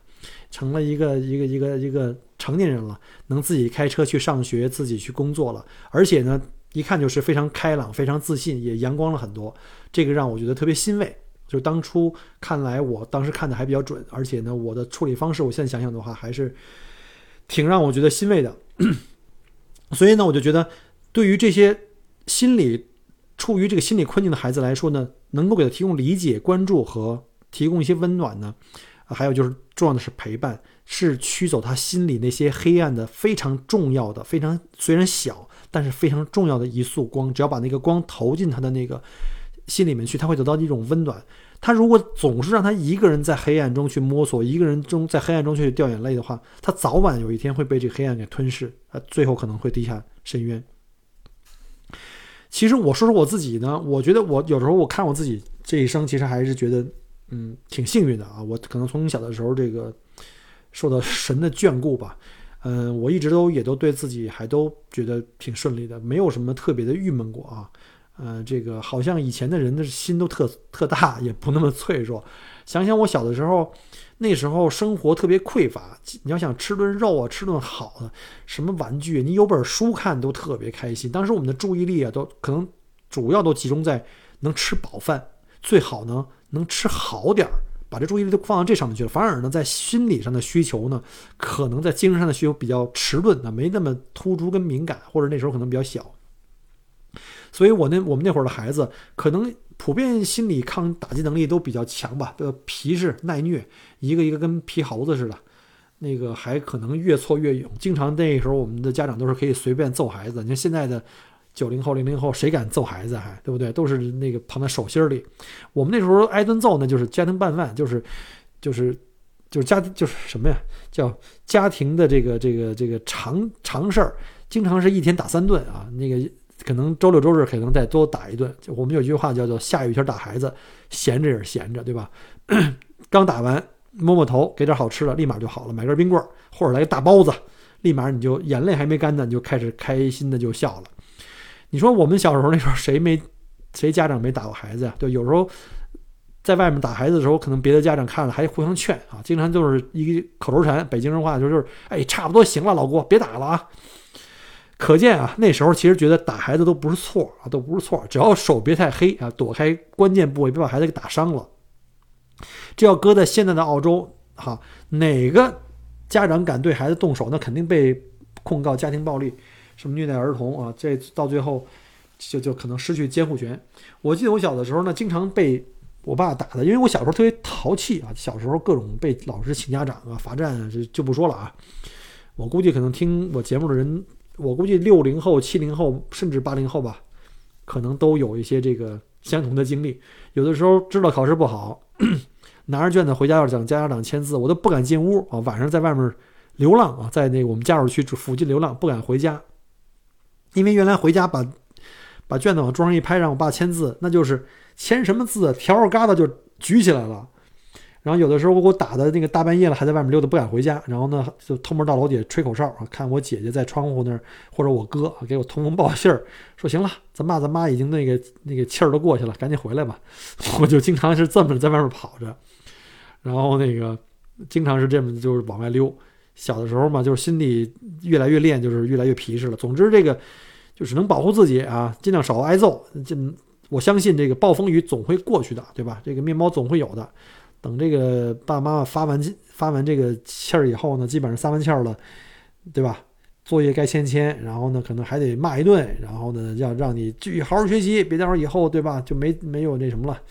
成了一个一个一个一个成年人了，能自己开车去上学，自己去工作了。而且呢，一看就是非常开朗、非常自信，也阳光了很多。这个让我觉得特别欣慰。就当初看来，我当时看的还比较准，而且呢，我的处理方式，我现在想想的话，还是挺让我觉得欣慰的。所以呢，我就觉得，对于这些心理处于这个心理困境的孩子来说呢，能够给他提供理解、关注和提供一些温暖呢，啊还有就是重要的是陪伴，是驱走他心里那些黑暗的非常重要的、非常虽然小但是非常重要的一束光。只要把那个光投进他的那个心里面去，他会得到一种温暖。他如果总是让他一个人在黑暗中去摸索，一个人中在黑暗中去掉眼泪的话，他早晚有一天会被这个黑暗给吞噬，啊，最后可能会跌下深渊。其实我说说我自己呢，我觉得我有时候我看我自己这一生，其实还是觉得，嗯，挺幸运的啊。我可能从小的时候这个受到神的眷顾吧，嗯，我一直都也都对自己还都觉得挺顺利的，没有什么特别的郁闷过啊。呃，这个好像以前的人的心都特特大，也不那么脆弱。想想我小的时候，那时候生活特别匮乏，你要想吃顿肉啊，吃顿好的，什么玩具，你有本书看都特别开心。当时我们的注意力啊，都可能主要都集中在能吃饱饭，最好呢能吃好点儿，把这注意力都放到这上面去了。反而呢，在心理上的需求呢，可能在精神上的需求比较迟钝啊，没那么突出跟敏感，或者那时候可能比较小。所以，我那我们那会儿的孩子，可能普遍心理抗打击能力都比较强吧，的皮实耐虐，一个一个跟皮猴子似的，那个还可能越挫越勇。经常那时候，我们的家长都是可以随便揍孩子。你看现在的九零后、零零后，谁敢揍孩子？还对不对？都是那个捧在手心里。我们那时候挨顿揍，呢就是家庭拌饭，就是就是就是家就是什么呀？叫家庭的这个这个这个常常事儿，经常是一天打三顿啊，那个。可能周六周日可能再多打一顿。就我们有一句话叫做“下雨天打孩子，闲着也是闲着”，对吧？刚打完摸摸头，给点好吃的，立马就好了。买根冰棍或者来个大包子，立马你就眼泪还没干呢，你就开始开心的就笑了。你说我们小时候那时候谁没 谁家长没打过孩子呀？对，有时候在外面打孩子的时候，可能别的家长看了还互相劝啊，经常就是一个口头禅，北京人话就是“哎，差不多行了，老郭别打了啊。”可见啊，那时候其实觉得打孩子都不是错啊，都不是错，只要手别太黑啊，躲开关键部位，别把孩子给打伤了。这要搁在现在的澳洲，哈，哪个家长敢对孩子动手，那肯定被控告家庭暴力，什么虐待儿童啊，这到最后就就可能失去监护权。我记得我小的时候呢，经常被我爸打的，因为我小时候特别淘气啊，小时候各种被老师请家长啊、罚站啊，这就不说了啊。我估计可能听我节目的人，我估计六零后、七零后甚至八零后吧，可能都有一些这个相同的经历。有的时候知道考试不好，拿着卷子回家要等家长签字，我都不敢进屋啊。晚上在外面流浪啊，在那我们家属区附近流浪，不敢回家，因为原来回家把把卷子往桌上一拍，让我爸签字，那就是签什么字，条儿疙瘩就举起来了。然后有的时候我给我打的那个大半夜了，还在外面溜达，不敢回家。然后呢，就偷摸到楼底下吹口哨，看我姐姐在窗户那儿，或者我哥给我通风报信儿，说行了，咱爸咱妈已经那个那个气儿都过去了，赶紧回来吧。我就经常是这么在外面跑着，然后那个经常是这么就是往外溜。小的时候嘛，就是心里越来越练，就是越来越皮实了。总之，这个就是能保护自己啊，尽量少挨揍。这我相信这个暴风雨总会过去的，对吧？这个面包总会有的。等这个爸爸妈妈发完发完这个气儿以后呢，基本上撒完气儿了，对吧？作业该签签，然后呢，可能还得骂一顿，然后呢，要让你继续好好学习，别到时候以后，对吧？就没没有那什么了，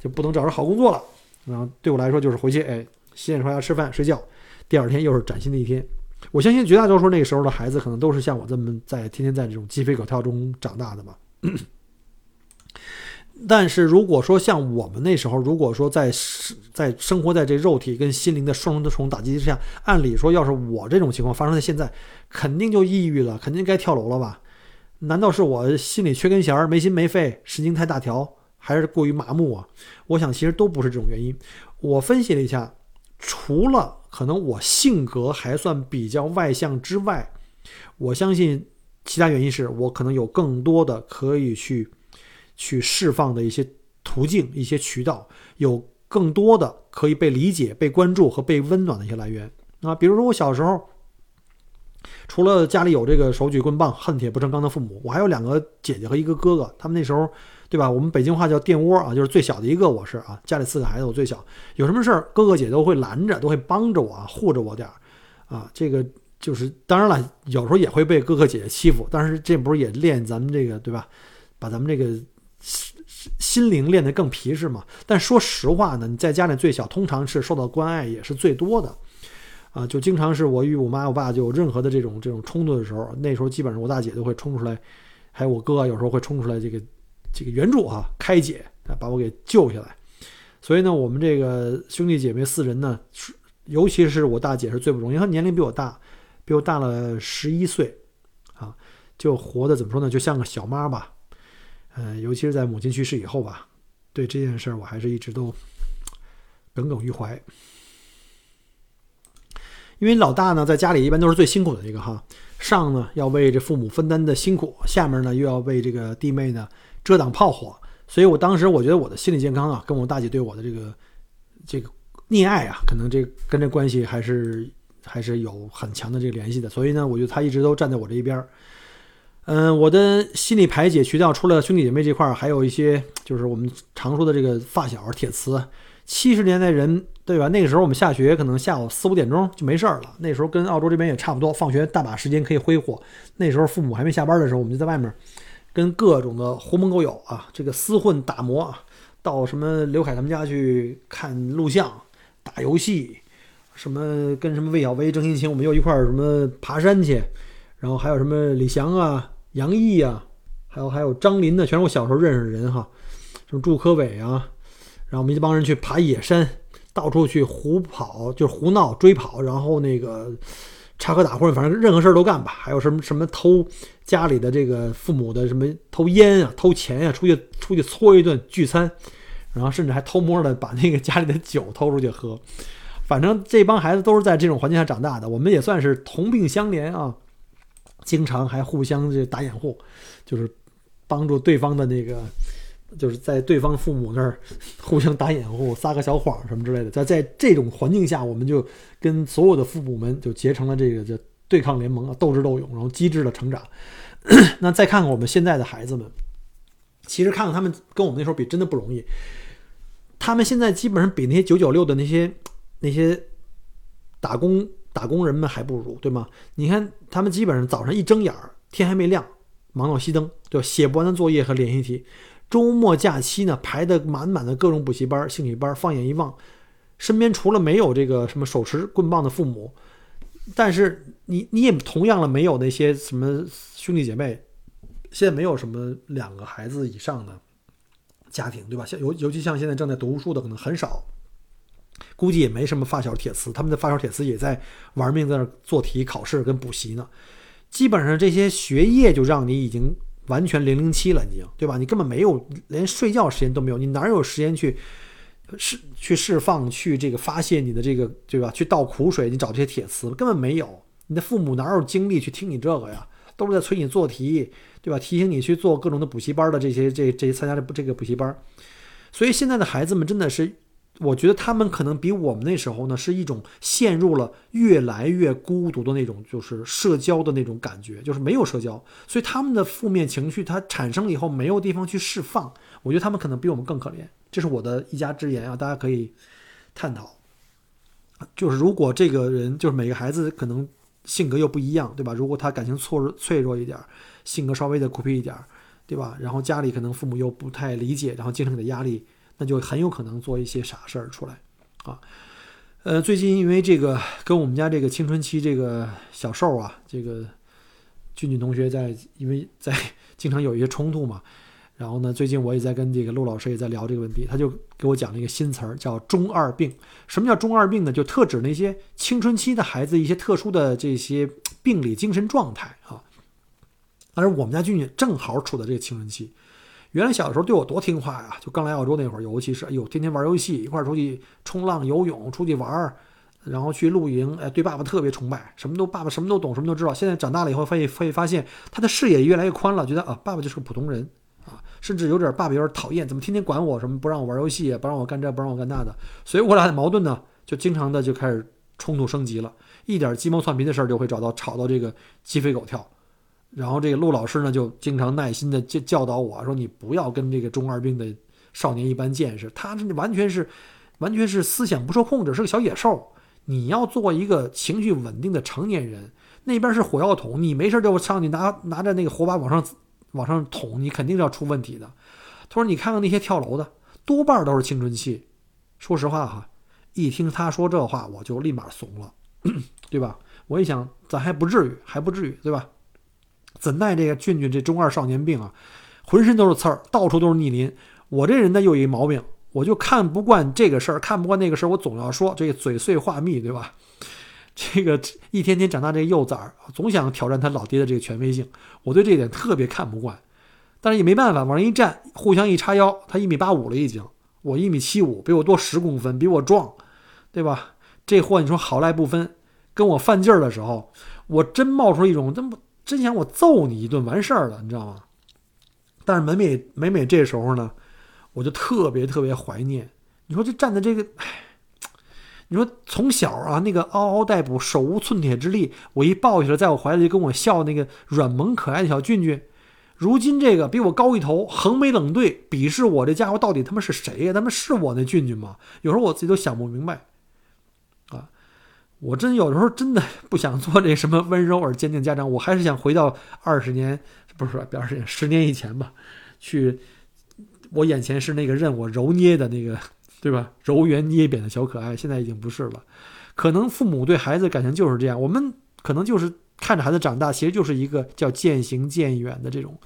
就不能找着好工作了。然后对我来说，就是回去，哎，洗脸刷牙、吃饭、睡觉，第二天又是崭新的一天。我相信绝大多数那个时候的孩子，可能都是像我这么在天天在这种鸡飞狗跳中长大的吧。但是如果说像我们那时候，如果说在在生活在这肉体跟心灵的双重打击之下，按理说，要是我这种情况发生在现在，肯定就抑郁了，肯定该跳楼了吧？难道是我心里缺根弦儿，没心没肺，神经太大条，还是过于麻木啊？我想其实都不是这种原因。我分析了一下，除了可能我性格还算比较外向之外，我相信其他原因是我可能有更多的可以去。去释放的一些途径、一些渠道，有更多的可以被理解、被关注和被温暖的一些来源啊。比如说，我小时候，除了家里有这个手举棍棒、恨铁不成钢的父母，我还有两个姐姐和一个哥哥。他们那时候，对吧？我们北京话叫电窝啊，就是最小的一个。我是啊，家里四个孩子，我最小。有什么事儿，哥哥姐都会拦着，都会帮着我啊，护着我点儿啊。这个就是当然了，有时候也会被哥哥姐姐欺负，但是这不是也练咱们这个对吧？把咱们这个。心灵练得更皮实嘛？但说实话呢，你在家里最小，通常是受到关爱也是最多的，啊，就经常是我与我妈我爸就有任何的这种这种冲突的时候，那时候基本上我大姐都会冲出来，还有我哥有时候会冲出来这个这个援助啊，开解啊，把我给救下来。所以呢，我们这个兄弟姐妹四人呢，尤其是我大姐是最不容易，她年龄比我大，比我大了十一岁，啊，就活的怎么说呢，就像个小妈吧。嗯，尤其是在母亲去世以后吧，对这件事儿我还是一直都耿耿于怀。因为老大呢，在家里一般都是最辛苦的一个哈，上呢要为这父母分担的辛苦，下面呢又要为这个弟妹呢遮挡炮火，所以我当时我觉得我的心理健康啊，跟我大姐对我的这个这个溺爱啊，可能这跟这关系还是还是有很强的这个联系的，所以呢，我觉得她一直都站在我这一边儿。嗯，我的心理排解渠道除了兄弟姐妹这块儿，还有一些就是我们常说的这个发小铁磁。七十年代人对吧？那个时候我们下学可能下午四五点钟就没事儿了。那时候跟澳洲这边也差不多，放学大把时间可以挥霍。那时候父母还没下班的时候，我们就在外面跟各种的狐朋狗友啊，这个厮混打磨，到什么刘凯他们家去看录像、打游戏，什么跟什么魏小薇、郑欣晴，我们又一块儿什么爬山去，然后还有什么李翔啊。杨毅啊，还有还有张林的，全是我小时候认识的人哈，什么祝科伟啊，然后我们一帮人去爬野山，到处去胡跑，就是胡闹追跑，然后那个插科打诨，反正任何事都干吧。还有什么什么偷家里的这个父母的什么偷烟啊、偷钱呀，出去出去搓一顿聚餐，然后甚至还偷摸的把那个家里的酒偷出去喝。反正这帮孩子都是在这种环境下长大的，我们也算是同病相怜啊。经常还互相这打掩护，就是帮助对方的那个，就是在对方父母那儿 互相打掩护，撒个小谎什么之类的。在在这种环境下，我们就跟所有的父母们就结成了这个叫对抗联盟啊，斗智斗勇，然后机智的成长。那再看看我们现在的孩子们，其实看看他们跟我们那时候比，真的不容易。他们现在基本上比那些九九六的那些那些打工。打工人们还不如，对吗？你看他们基本上早上一睁眼儿，天还没亮，忙到熄灯，对吧？写不完的作业和练习题，周末假期呢排的满满的各种补习班、兴趣班。放眼一望，身边除了没有这个什么手持棍棒的父母，但是你你也同样了没有那些什么兄弟姐妹，现在没有什么两个孩子以上的家庭，对吧？像尤尤其像现在正在读书的可能很少。估计也没什么发小铁磁，他们的发小铁磁也在玩命在那做题、考试跟补习呢。基本上这些学业就让你已经完全零零七了，已经对吧？你根本没有连睡觉时间都没有，你哪有时间去释去释放、去这个发泄你的这个对吧？去倒苦水，你找这些铁磁根本没有。你的父母哪有精力去听你这个呀？都是在催你做题，对吧？提醒你去做各种的补习班的这些这这些参加的这个补习班。所以现在的孩子们真的是。我觉得他们可能比我们那时候呢，是一种陷入了越来越孤独的那种，就是社交的那种感觉，就是没有社交，所以他们的负面情绪它产生了以后没有地方去释放。我觉得他们可能比我们更可怜，这是我的一家之言啊，大家可以探讨。就是如果这个人，就是每个孩子可能性格又不一样，对吧？如果他感情脆弱脆弱一点，性格稍微的孤僻一点，对吧？然后家里可能父母又不太理解，然后精神给他压力。那就很有可能做一些傻事儿出来，啊，呃，最近因为这个跟我们家这个青春期这个小瘦啊，这个俊俊同学在，因为在经常有一些冲突嘛，然后呢，最近我也在跟这个陆老师也在聊这个问题，他就给我讲了一个新词儿，叫“中二病”。什么叫中二病呢？就特指那些青春期的孩子一些特殊的这些病理精神状态啊。而我们家俊俊正好处在这个青春期。原来小的时候对我多听话呀，就刚来澳洲那会儿，尤其是哎呦，天天玩游戏，一块儿出去冲浪、游泳，出去玩儿，然后去露营，哎，对爸爸特别崇拜，什么都爸爸什么都懂，什么都知道。现在长大了以后，会会发现他的视野越来越宽了，觉得啊，爸爸就是个普通人啊，甚至有点爸爸有点讨厌，怎么天天管我什么，不让我玩游戏，不让我干这，不让我干那的。所以我俩的矛盾呢，就经常的就开始冲突升级了，一点鸡毛蒜皮的事儿就会找到吵到这个鸡飞狗跳。然后这个陆老师呢，就经常耐心的教教导我说：“你不要跟这个中二病的少年一般见识，他这完全是，完全是思想不受控制，是个小野兽。你要做一个情绪稳定的成年人。那边是火药桶，你没事就上去拿拿着那个火把往上往上捅，你肯定是要出问题的。”他说：“你看看那些跳楼的，多半都是青春期。说实话哈，一听他说这话，我就立马怂了，对吧？我一想，咱还不至于，还不至于，对吧？”怎奈这个俊俊这中二少年病啊，浑身都是刺儿，到处都是逆鳞。我这人呢又一毛病，我就看不惯这个事儿，看不惯那个事儿，我总要说这个嘴碎话密，对吧？这个一天天长大这个幼崽儿，总想挑战他老爹的这个权威性，我对这一点特别看不惯。但是也没办法，往上一站，互相一叉腰，他一米八五了已经，我一米七五，比我多十公分，比我壮，对吧？这货你说好赖不分，跟我犯劲儿的时候，我真冒出一种这么。真想我揍你一顿完事儿了，你知道吗？但是每每每每这时候呢，我就特别特别怀念。你说这站在这个，唉，你说从小啊那个嗷嗷待哺、手无寸铁之力，我一抱起来，在我怀里跟我笑那个软萌可爱的小俊俊，如今这个比我高一头、横眉冷对、鄙视我这家伙，到底他妈是谁呀？他妈是我那俊俊吗？有时候我自己都想不明白。我真有时候真的 不想做这什么温柔而坚定家长，我还是想回到二十年，不是说二十年，十年以前吧，去我眼前是那个任我揉捏的那个，对吧？揉圆捏扁的小可爱，现在已经不是了。可能父母对孩子感情就是这样，我们可能就是看着孩子长大，其实就是一个叫渐行渐远的这种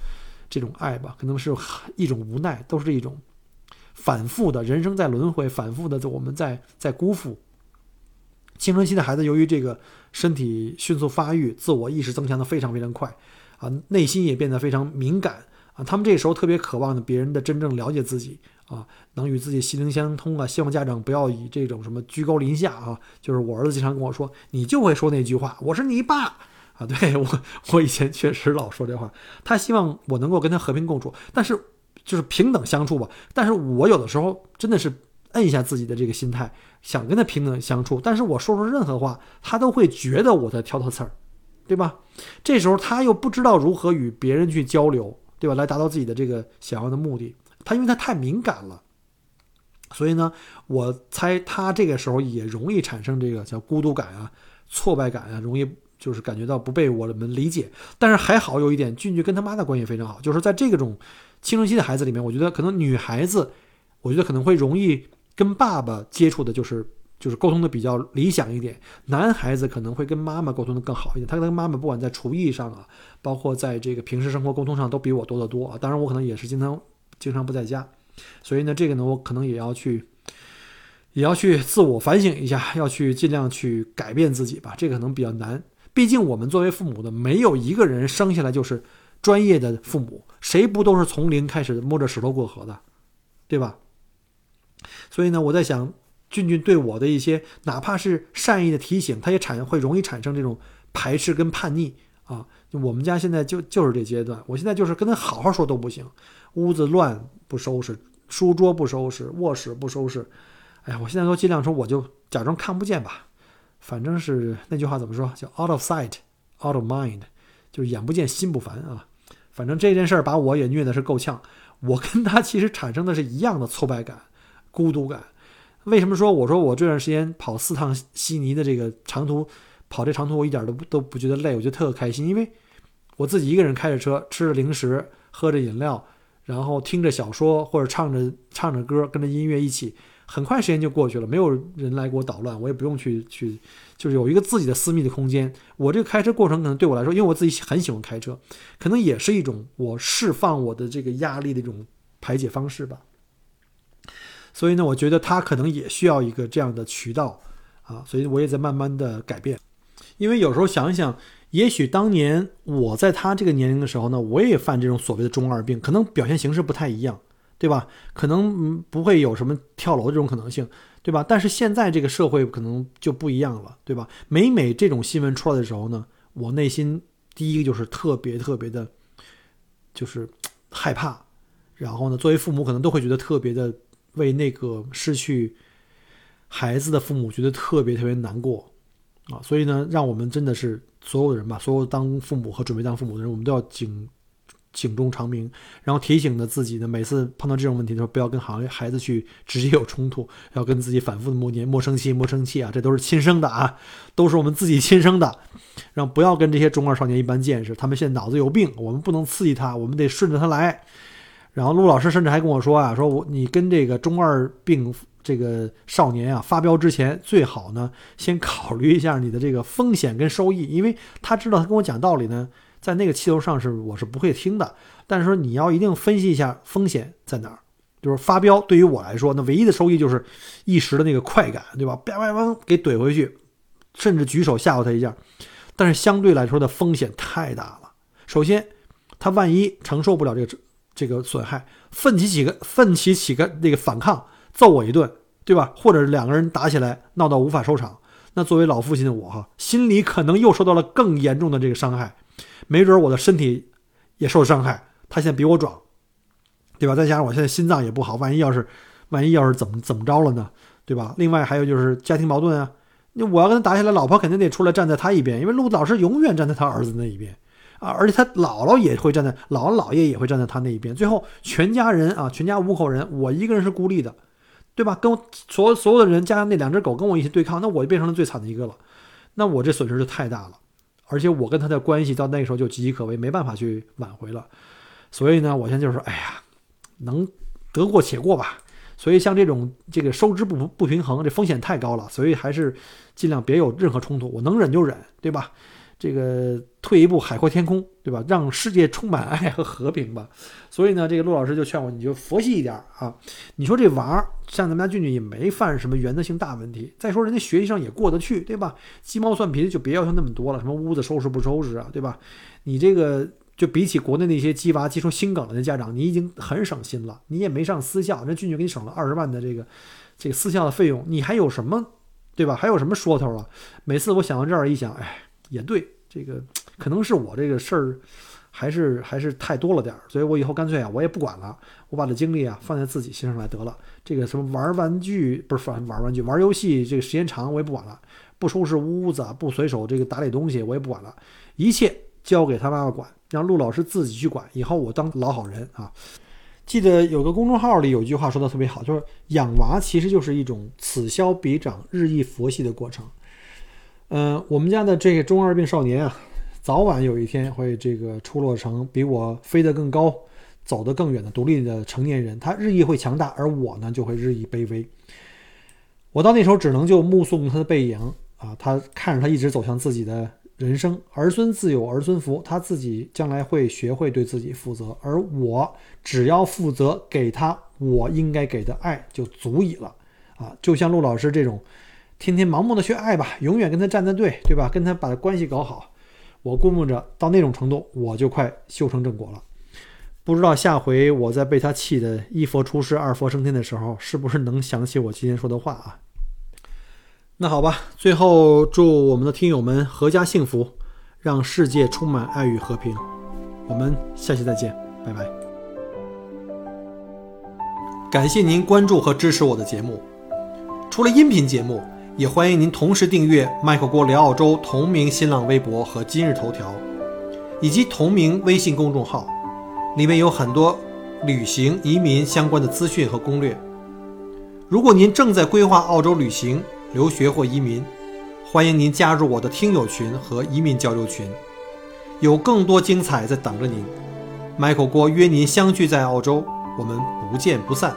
这种爱吧，可能是一种无奈，都是一种反复的人生在轮回，反复的我们在在辜负。青春期的孩子由于这个身体迅速发育，自我意识增强的非常非常快，啊，内心也变得非常敏感啊。他们这时候特别渴望别人的真正了解自己啊，能与自己心灵相通啊。希望家长不要以这种什么居高临下啊。就是我儿子经常跟我说：“你就会说那句话，我是你爸啊。”对我，我以前确实老说这话。他希望我能够跟他和平共处，但是就是平等相处吧。但是我有的时候真的是。摁一下自己的这个心态，想跟他平等相处，但是我说出任何话，他都会觉得我在挑他刺儿，对吧？这时候他又不知道如何与别人去交流，对吧？来达到自己的这个想要的目的。他因为他太敏感了，所以呢，我猜他这个时候也容易产生这个叫孤独感啊、挫败感啊，容易就是感觉到不被我们理解。但是还好有一点，俊俊跟他妈的关系非常好，就是在这种青春期的孩子里面，我觉得可能女孩子，我觉得可能会容易跟爸爸接触的，就是就是沟通的比较理想一点。男孩子可能会跟妈妈沟通的更好一点，他跟妈妈不管在厨艺上啊，包括在这个平时生活沟通上都比我多得多啊。当然我可能也是经常经常不在家，所以呢，这个呢我可能也要去。也要去自我反省一下，要去尽量去改变自己吧。这个可能比较难，毕竟我们作为父母的，没有一个人生下来就是专业的父母，谁不都是从零开始摸着石头过河的，对吧？所以呢，我在想，俊俊对我的一些哪怕是善意的提醒，他也产会容易产生这种排斥跟叛逆啊。我们家现在就就是这阶段，我现在就是跟他好好说都不行，屋子乱不收拾，书桌不收拾，卧室不收拾。哎呀，我现在都尽量说，我就假装看不见吧。反正是那句话怎么说，叫 “out of sight, out of mind”，就是眼不见心不烦啊。反正这件事儿把我也虐的是够呛。我跟他其实产生的是一样的挫败感、孤独感。为什么说我说我这段时间跑四趟悉尼的这个长途，跑这长途我一点都不都不觉得累，我觉得特开心，因为我自己一个人开着车，吃着零食，喝着饮料，然后听着小说或者唱着唱着歌，跟着音乐一起。很快时间就过去了，没有人来给我捣乱，我也不用去去，就是有一个自己的私密的空间。我这个开车过程可能对我来说，因为我自己很喜欢开车，可能也是一种我释放我的这个压力的一种排解方式吧。所以呢，我觉得他可能也需要一个这样的渠道啊，所以我也在慢慢的改变。因为有时候想一想，也许当年我在他这个年龄的时候呢，我也犯这种所谓的中二病，可能表现形式不太一样。对吧？可能不会有什么跳楼这种可能性，对吧？但是现在这个社会可能就不一样了，对吧？每每这种新闻出来的时候呢，我内心第一个就是特别特别的，就是害怕。然后呢，作为父母可能都会觉得特别的为那个失去孩子的父母觉得特别特别难过啊。所以呢，让我们真的是所有的人吧，所有当父母和准备当父母的人，我们都要警。警钟长鸣，然后提醒着自己呢，每次碰到这种问题的时候，不要跟孩孩子去直接有冲突，要跟自己反复的默念莫生气，莫生气啊，这都是亲生的啊，都是我们自己亲生的，让不要跟这些中二少年一般见识，他们现在脑子有病，我们不能刺激他，我们得顺着他来。然后陆老师甚至还跟我说啊，说我你跟这个中二病这个少年啊发飙之前，最好呢先考虑一下你的这个风险跟收益，因为他知道他跟我讲道理呢。在那个气头上是我是不会听的，但是说你要一定分析一下风险在哪儿，就是发飙对于我来说，那唯一的收益就是一时的那个快感，对吧？叭叭叭给怼回去，甚至举手吓唬他一下，但是相对来说的风险太大了。首先，他万一承受不了这个这个损害，奋起起个奋起起个那个反抗，揍我一顿，对吧？或者两个人打起来闹到无法收场，那作为老父亲的我哈，心里可能又受到了更严重的这个伤害。没准我的身体也受伤害，他现在比我壮，对吧？再加上我现在心脏也不好，万一要是，万一要是怎么怎么着了呢？对吧？另外还有就是家庭矛盾啊，那我要跟他打起来，老婆肯定得出来站在他一边，因为陆老师永远站在他儿子那一边啊，而且他姥姥也会站在，姥姥姥爷也会站在他那一边，最后全家人啊，全家五口人，我一个人是孤立的，对吧？跟所所有的人加上那两只狗跟我一起对抗，那我就变成了最惨的一个了，那我这损失就太大了。而且我跟他的关系到那时候就岌岌可危，没办法去挽回了。所以呢，我现在就是说，哎呀，能得过且过吧。所以像这种这个收支不不平衡，这风险太高了，所以还是尽量别有任何冲突。我能忍就忍，对吧？这个退一步海阔天空，对吧？让世界充满爱和和平吧。所以呢，这个陆老师就劝我，你就佛系一点啊。你说这娃儿像咱们家俊俊也没犯什么原则性大问题，再说人家学习上也过得去，对吧？鸡毛蒜皮的就别要求那么多了，什么屋子收拾不收拾啊，对吧？你这个就比起国内那些鸡娃鸡出心梗了的家长，你已经很省心了。你也没上私校，那俊俊给你省了二十万的这个这个私校的费用，你还有什么，对吧？还有什么说头啊？每次我想到这儿一想，哎。也对，这个 可能是我这个事儿还是还是太多了点儿，所以我以后干脆啊，我也不管了，我把这精力啊放在自己身上来得了。这个什么玩玩具不是玩玩玩具，玩游戏这个时间长我也不管了，不收拾屋子，不随手这个打理东西我也不管了，一切交给他妈妈管，让陆老师自己去管。以后我当老好人啊。记得有个公众号里有句话说的特别好，就是养娃其实就是一种此消彼长、日益佛系的过程。嗯，我们家的这个中二病少年啊，早晚有一天会这个出落成比我飞得更高、走得更远的独立的成年人。他日益会强大，而我呢就会日益卑微。我到那时候只能就目送他的背影啊，他看着他一直走向自己的。人生儿孙自有儿孙福，他自己将来会学会对自己负责，而我只要负责给他我应该给的爱就足以了啊！就像陆老师这种天天盲目的去爱吧，永远跟他站在队，对吧？跟他把关系搞好，我估摸着到那种程度，我就快修成正果了。不知道下回我在被他气得一佛出世二佛升天的时候，是不是能想起我今天说的话啊？那好吧，最后祝我们的听友们阖家幸福，让世界充满爱与和平。我们下期再见，拜拜。感谢您关注和支持我的节目。除了音频节目，也欢迎您同时订阅麦克郭聊澳洲同名新浪微博和今日头条，以及同名微信公众号，里面有很多旅行、移民相关的资讯和攻略。如果您正在规划澳洲旅行，留学或移民，欢迎您加入我的听友群和移民交流群，有更多精彩在等着您。Michael 郭约您相聚在澳洲，我们不见不散。